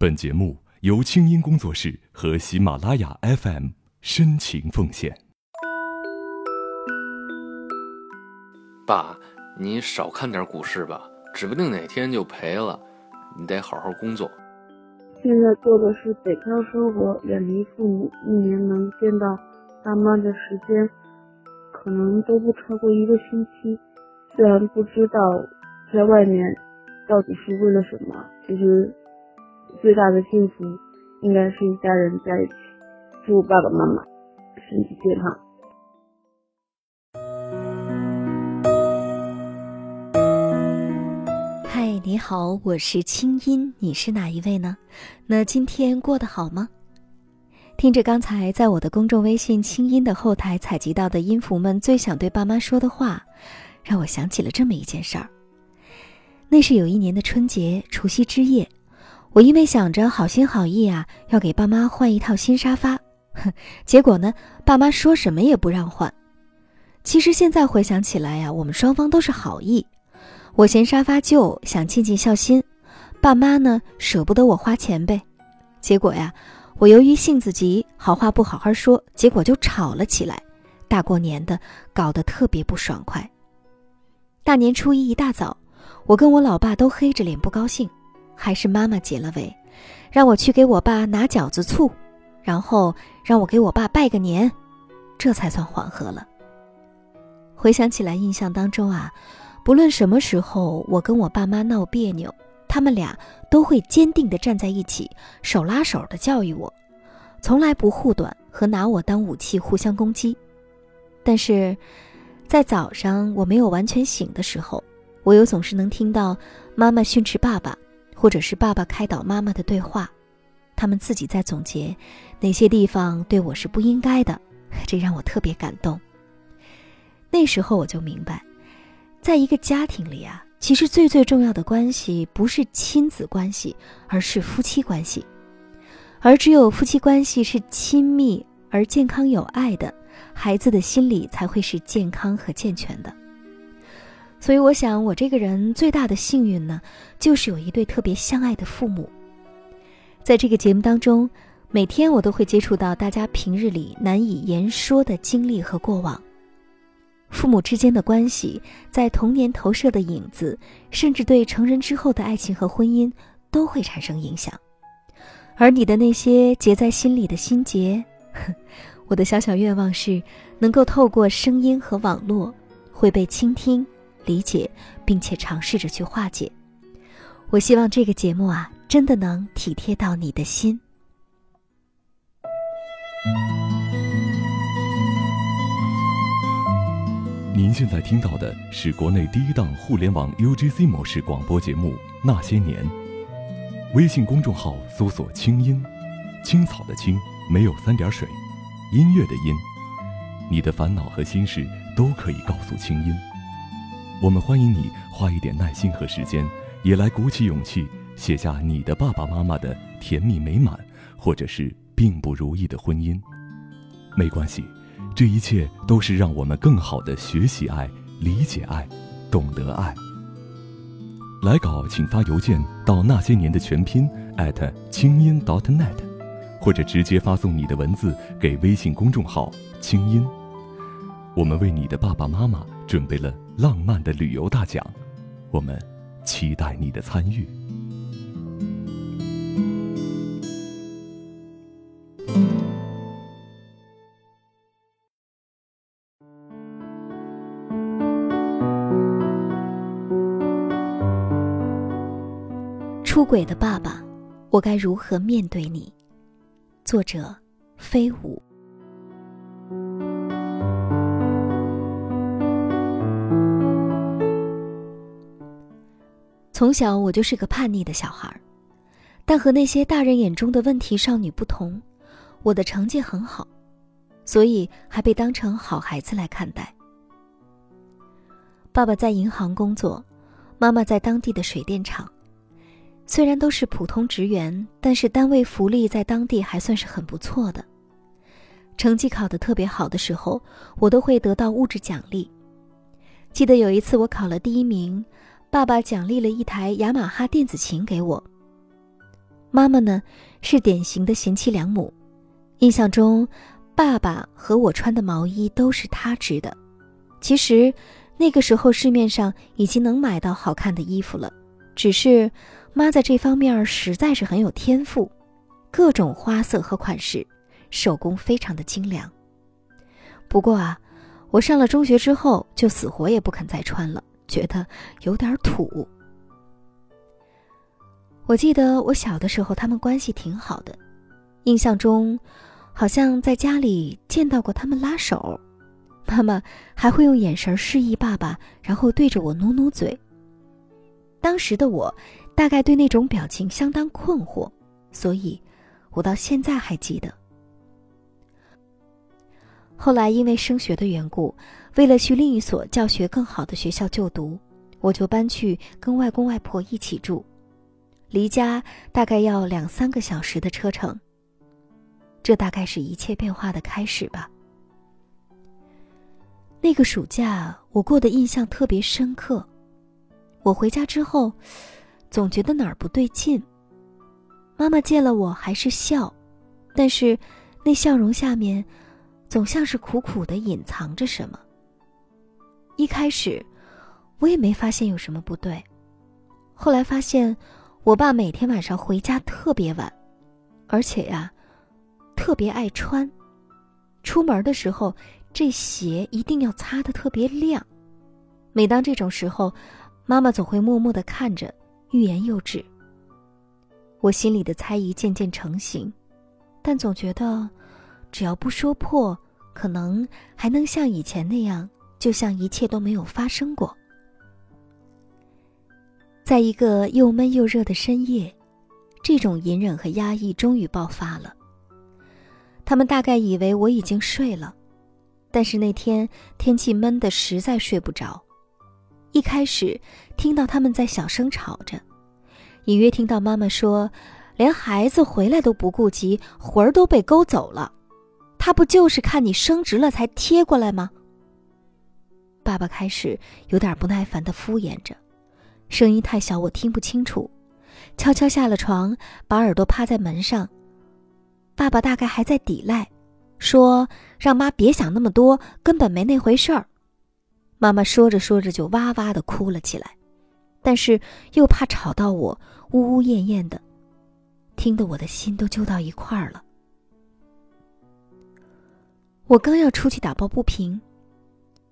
本节目由清音工作室和喜马拉雅 FM 深情奉献。爸，你少看点股市吧，指不定哪天就赔了。你得好好工作。现在做的是北漂生活，远离父母，一年能见到爸妈的时间，可能都不超过一个星期。虽然不知道在外面到底是为了什么，其实。最大的幸福应该是一家人在一起。祝爸爸妈妈身体健康。嗨，你好，我是清音，你是哪一位呢？那今天过得好吗？听着刚才在我的公众微信“清音”的后台采集到的音符们最想对爸妈说的话，让我想起了这么一件事儿。那是有一年的春节除夕之夜。我因为想着好心好意啊，要给爸妈换一套新沙发，哼，结果呢，爸妈说什么也不让换。其实现在回想起来呀，我们双方都是好意。我嫌沙发旧，想尽尽孝心；爸妈呢，舍不得我花钱呗。结果呀，我由于性子急，好话不好好说，结果就吵了起来。大过年的，搞得特别不爽快。大年初一一大早，我跟我老爸都黑着脸不高兴。还是妈妈结了尾，让我去给我爸拿饺子醋，然后让我给我爸拜个年，这才算缓和了。回想起来，印象当中啊，不论什么时候我跟我爸妈闹别扭，他们俩都会坚定地站在一起，手拉手地教育我，从来不护短和拿我当武器互相攻击。但是，在早上我没有完全醒的时候，我又总是能听到妈妈训斥爸爸。或者是爸爸开导妈妈的对话，他们自己在总结哪些地方对我是不应该的，这让我特别感动。那时候我就明白，在一个家庭里啊，其实最最重要的关系不是亲子关系，而是夫妻关系。而只有夫妻关系是亲密而健康有爱的，孩子的心理才会是健康和健全的。所以，我想我这个人最大的幸运呢，就是有一对特别相爱的父母。在这个节目当中，每天我都会接触到大家平日里难以言说的经历和过往。父母之间的关系，在童年投射的影子，甚至对成人之后的爱情和婚姻都会产生影响。而你的那些结在心里的心结，我的小小愿望是，能够透过声音和网络，会被倾听。理解，并且尝试着去化解。我希望这个节目啊，真的能体贴到你的心。您现在听到的是国内第一档互联网 UGC 模式广播节目《那些年》。微信公众号搜索“清音”，青草的青，没有三点水，音乐的音。你的烦恼和心事都可以告诉清音。我们欢迎你花一点耐心和时间，也来鼓起勇气写下你的爸爸妈妈的甜蜜美满，或者是并不如意的婚姻。没关系，这一切都是让我们更好的学习爱、理解爱、懂得爱。来稿请发邮件到那些年的全拼艾特清音 .dot.net，或者直接发送你的文字给微信公众号清音。我们为你的爸爸妈妈准备了。浪漫的旅游大奖，我们期待你的参与。出轨的爸爸，我该如何面对你？作者：飞舞。从小我就是个叛逆的小孩儿，但和那些大人眼中的问题少女不同，我的成绩很好，所以还被当成好孩子来看待。爸爸在银行工作，妈妈在当地的水电厂，虽然都是普通职员，但是单位福利在当地还算是很不错的。成绩考得特别好的时候，我都会得到物质奖励。记得有一次我考了第一名。爸爸奖励了一台雅马哈电子琴给我。妈妈呢是典型的贤妻良母。印象中，爸爸和我穿的毛衣都是他织的。其实，那个时候市面上已经能买到好看的衣服了，只是妈在这方面实在是很有天赋，各种花色和款式，手工非常的精良。不过啊，我上了中学之后就死活也不肯再穿了，觉得有点土。我记得我小的时候他们关系挺好的，印象中好像在家里见到过他们拉手，妈妈还会用眼神示意爸爸，然后对着我努努嘴。当时的我大概对那种表情相当困惑，所以我到现在还记得。后来因为升学的缘故，为了去另一所教学更好的学校就读，我就搬去跟外公外婆一起住，离家大概要两三个小时的车程。这大概是一切变化的开始吧。那个暑假我过得印象特别深刻，我回家之后，总觉得哪儿不对劲。妈妈见了我还是笑，但是那笑容下面。总像是苦苦的隐藏着什么。一开始，我也没发现有什么不对，后来发现，我爸每天晚上回家特别晚，而且呀，特别爱穿，出门的时候这鞋一定要擦的特别亮。每当这种时候，妈妈总会默默的看着，欲言又止。我心里的猜疑渐渐成型，但总觉得。只要不说破，可能还能像以前那样，就像一切都没有发生过。在一个又闷又热的深夜，这种隐忍和压抑终于爆发了。他们大概以为我已经睡了，但是那天天气闷得实在睡不着。一开始听到他们在小声吵着，隐约听到妈妈说：“连孩子回来都不顾及，魂儿都被勾走了。”他不就是看你升职了才贴过来吗？爸爸开始有点不耐烦的敷衍着，声音太小，我听不清楚。悄悄下了床，把耳朵趴在门上。爸爸大概还在抵赖，说让妈别想那么多，根本没那回事儿。妈妈说着说着就哇哇的哭了起来，但是又怕吵到我，呜呜咽咽的，听得我的心都揪到一块儿了。我刚要出去打抱不平，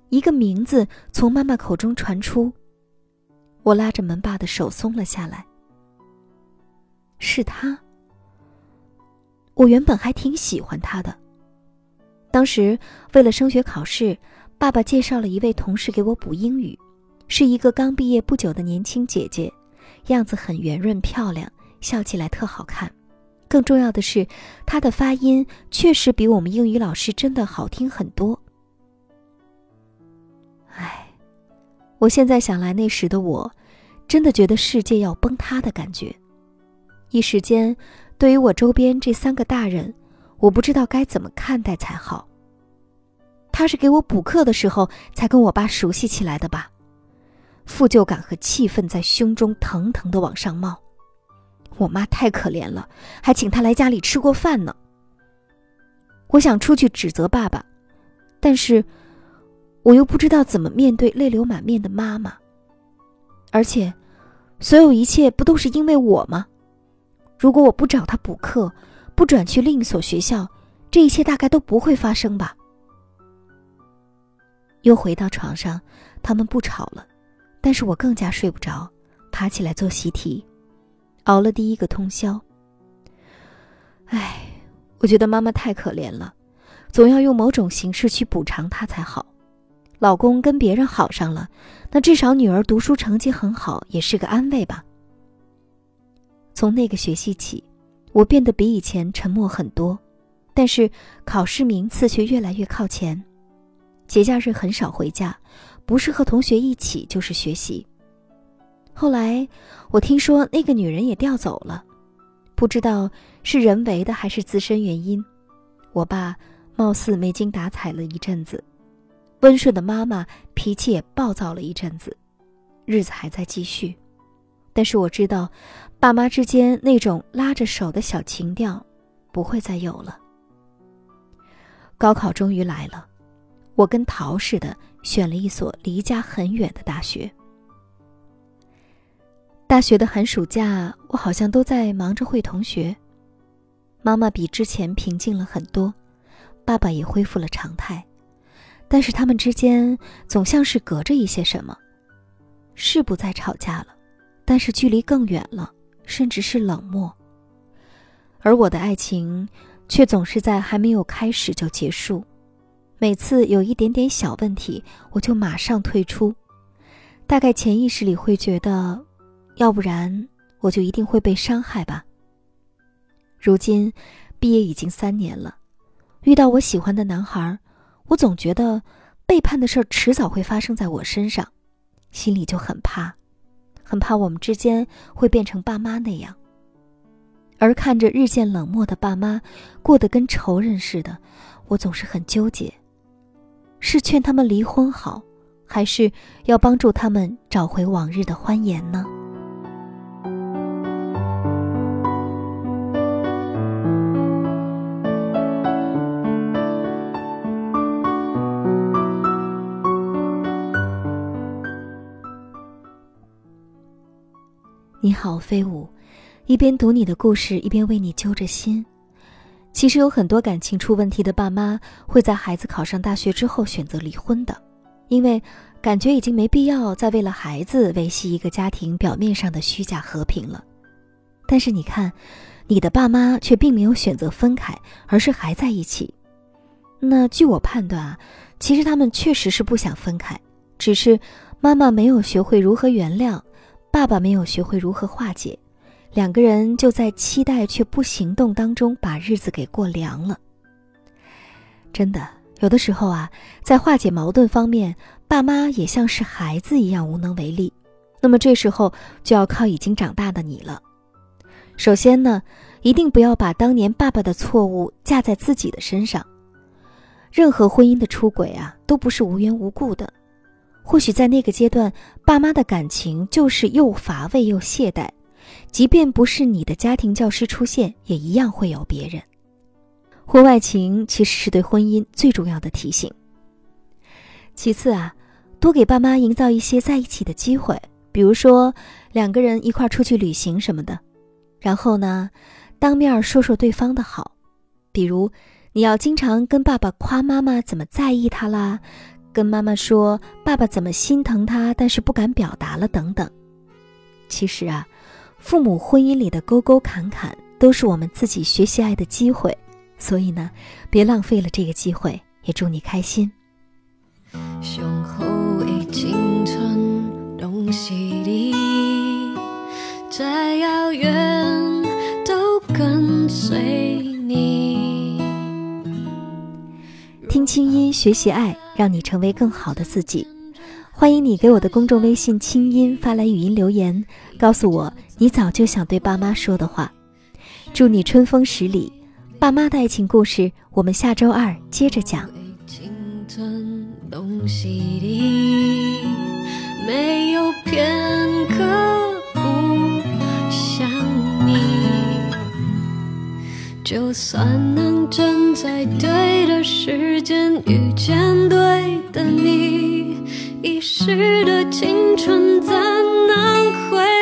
一个名字从妈妈口中传出。我拉着门把的手松了下来。是他。我原本还挺喜欢他的。当时为了升学考试，爸爸介绍了一位同事给我补英语，是一个刚毕业不久的年轻姐姐，样子很圆润漂亮，笑起来特好看。更重要的是，她的发音确实比我们英语老师真的好听很多。我现在想来，那时的我，真的觉得世界要崩塌的感觉。一时间，对于我周边这三个大人，我不知道该怎么看待才好。他是给我补课的时候才跟我爸熟悉起来的吧？负疚感和气愤在胸中腾腾的往上冒。我妈太可怜了，还请他来家里吃过饭呢。我想出去指责爸爸，但是我又不知道怎么面对泪流满面的妈妈。而且，所有一切不都是因为我吗？如果我不找他补课，不转去另一所学校，这一切大概都不会发生吧。又回到床上，他们不吵了，但是我更加睡不着，爬起来做习题。熬了第一个通宵。唉，我觉得妈妈太可怜了，总要用某种形式去补偿她才好。老公跟别人好上了，那至少女儿读书成绩很好也是个安慰吧。从那个学期起，我变得比以前沉默很多，但是考试名次却越来越靠前。节假日很少回家，不是和同学一起，就是学习。后来，我听说那个女人也调走了，不知道是人为的还是自身原因。我爸貌似没精打采了一阵子，温顺的妈妈脾气也暴躁了一阵子，日子还在继续。但是我知道，爸妈之间那种拉着手的小情调，不会再有了。高考终于来了，我跟逃似的选了一所离家很远的大学。大学的寒暑假，我好像都在忙着会同学。妈妈比之前平静了很多，爸爸也恢复了常态，但是他们之间总像是隔着一些什么，是不再吵架了。但是距离更远了，甚至是冷漠。而我的爱情，却总是在还没有开始就结束。每次有一点点小问题，我就马上退出。大概潜意识里会觉得，要不然我就一定会被伤害吧。如今，毕业已经三年了，遇到我喜欢的男孩，我总觉得背叛的事儿迟早会发生在我身上，心里就很怕。很怕我们之间会变成爸妈那样，而看着日渐冷漠的爸妈过得跟仇人似的，我总是很纠结：是劝他们离婚好，还是要帮助他们找回往日的欢颜呢？好，飞舞，一边读你的故事，一边为你揪着心。其实有很多感情出问题的爸妈会在孩子考上大学之后选择离婚的，因为感觉已经没必要再为了孩子维系一个家庭表面上的虚假和平了。但是你看，你的爸妈却并没有选择分开，而是还在一起。那据我判断啊，其实他们确实是不想分开，只是妈妈没有学会如何原谅。爸爸没有学会如何化解，两个人就在期待却不行动当中把日子给过凉了。真的，有的时候啊，在化解矛盾方面，爸妈也像是孩子一样无能为力。那么这时候就要靠已经长大的你了。首先呢，一定不要把当年爸爸的错误架在自己的身上。任何婚姻的出轨啊，都不是无缘无故的。或许在那个阶段，爸妈的感情就是又乏味又懈怠，即便不是你的家庭教师出现，也一样会有别人。婚外情其实是对婚姻最重要的提醒。其次啊，多给爸妈营造一些在一起的机会，比如说两个人一块出去旅行什么的。然后呢，当面说说对方的好，比如你要经常跟爸爸夸妈妈怎么在意他啦。跟妈妈说爸爸怎么心疼他，但是不敢表达了等等。其实啊，父母婚姻里的沟沟坎坎都是我们自己学习爱的机会，所以呢，别浪费了这个机会。也祝你开心。听清音，学习爱。让你成为更好的自己。欢迎你给我的公众微信“清音”发来语音留言，告诉我你早就想对爸妈说的话。祝你春风十里，爸妈的爱情故事，我们下周二接着讲。没有片刻就算能站在对的时间遇见对。的你，遗失的青春怎能回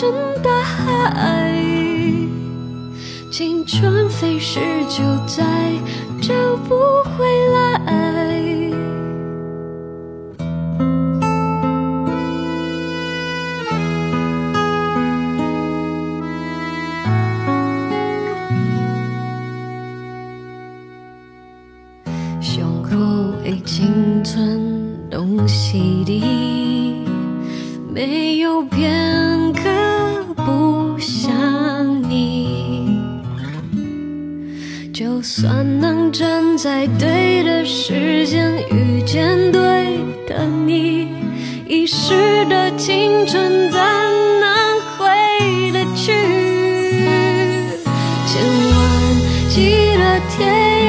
深。大海，青春飞逝就再找不回在对的时间遇见对的你，遗失的青春怎能回得去？千万记得天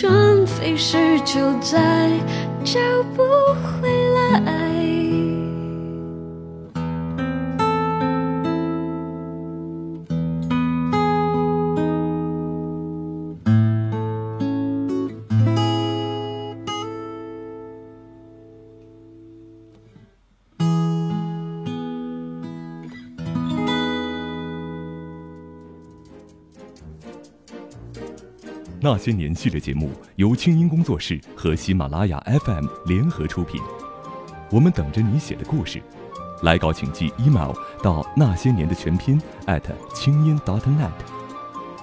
春飞逝就再找不那些年系列节目由清音工作室和喜马拉雅 FM 联合出品。我们等着你写的故事，来稿请寄 email 到那些年的全拼 at 清音 .dot.net。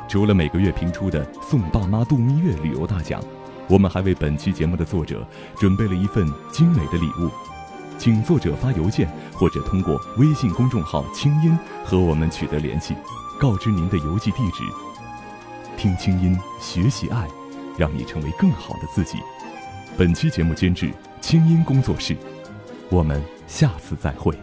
除了每个月评出的送爸妈度蜜月旅游大奖，我们还为本期节目的作者准备了一份精美的礼物，请作者发邮件或者通过微信公众号“清音”和我们取得联系，告知您的邮寄地址。听清音，学习爱，让你成为更好的自己。本期节目监制清音工作室，我们下次再会。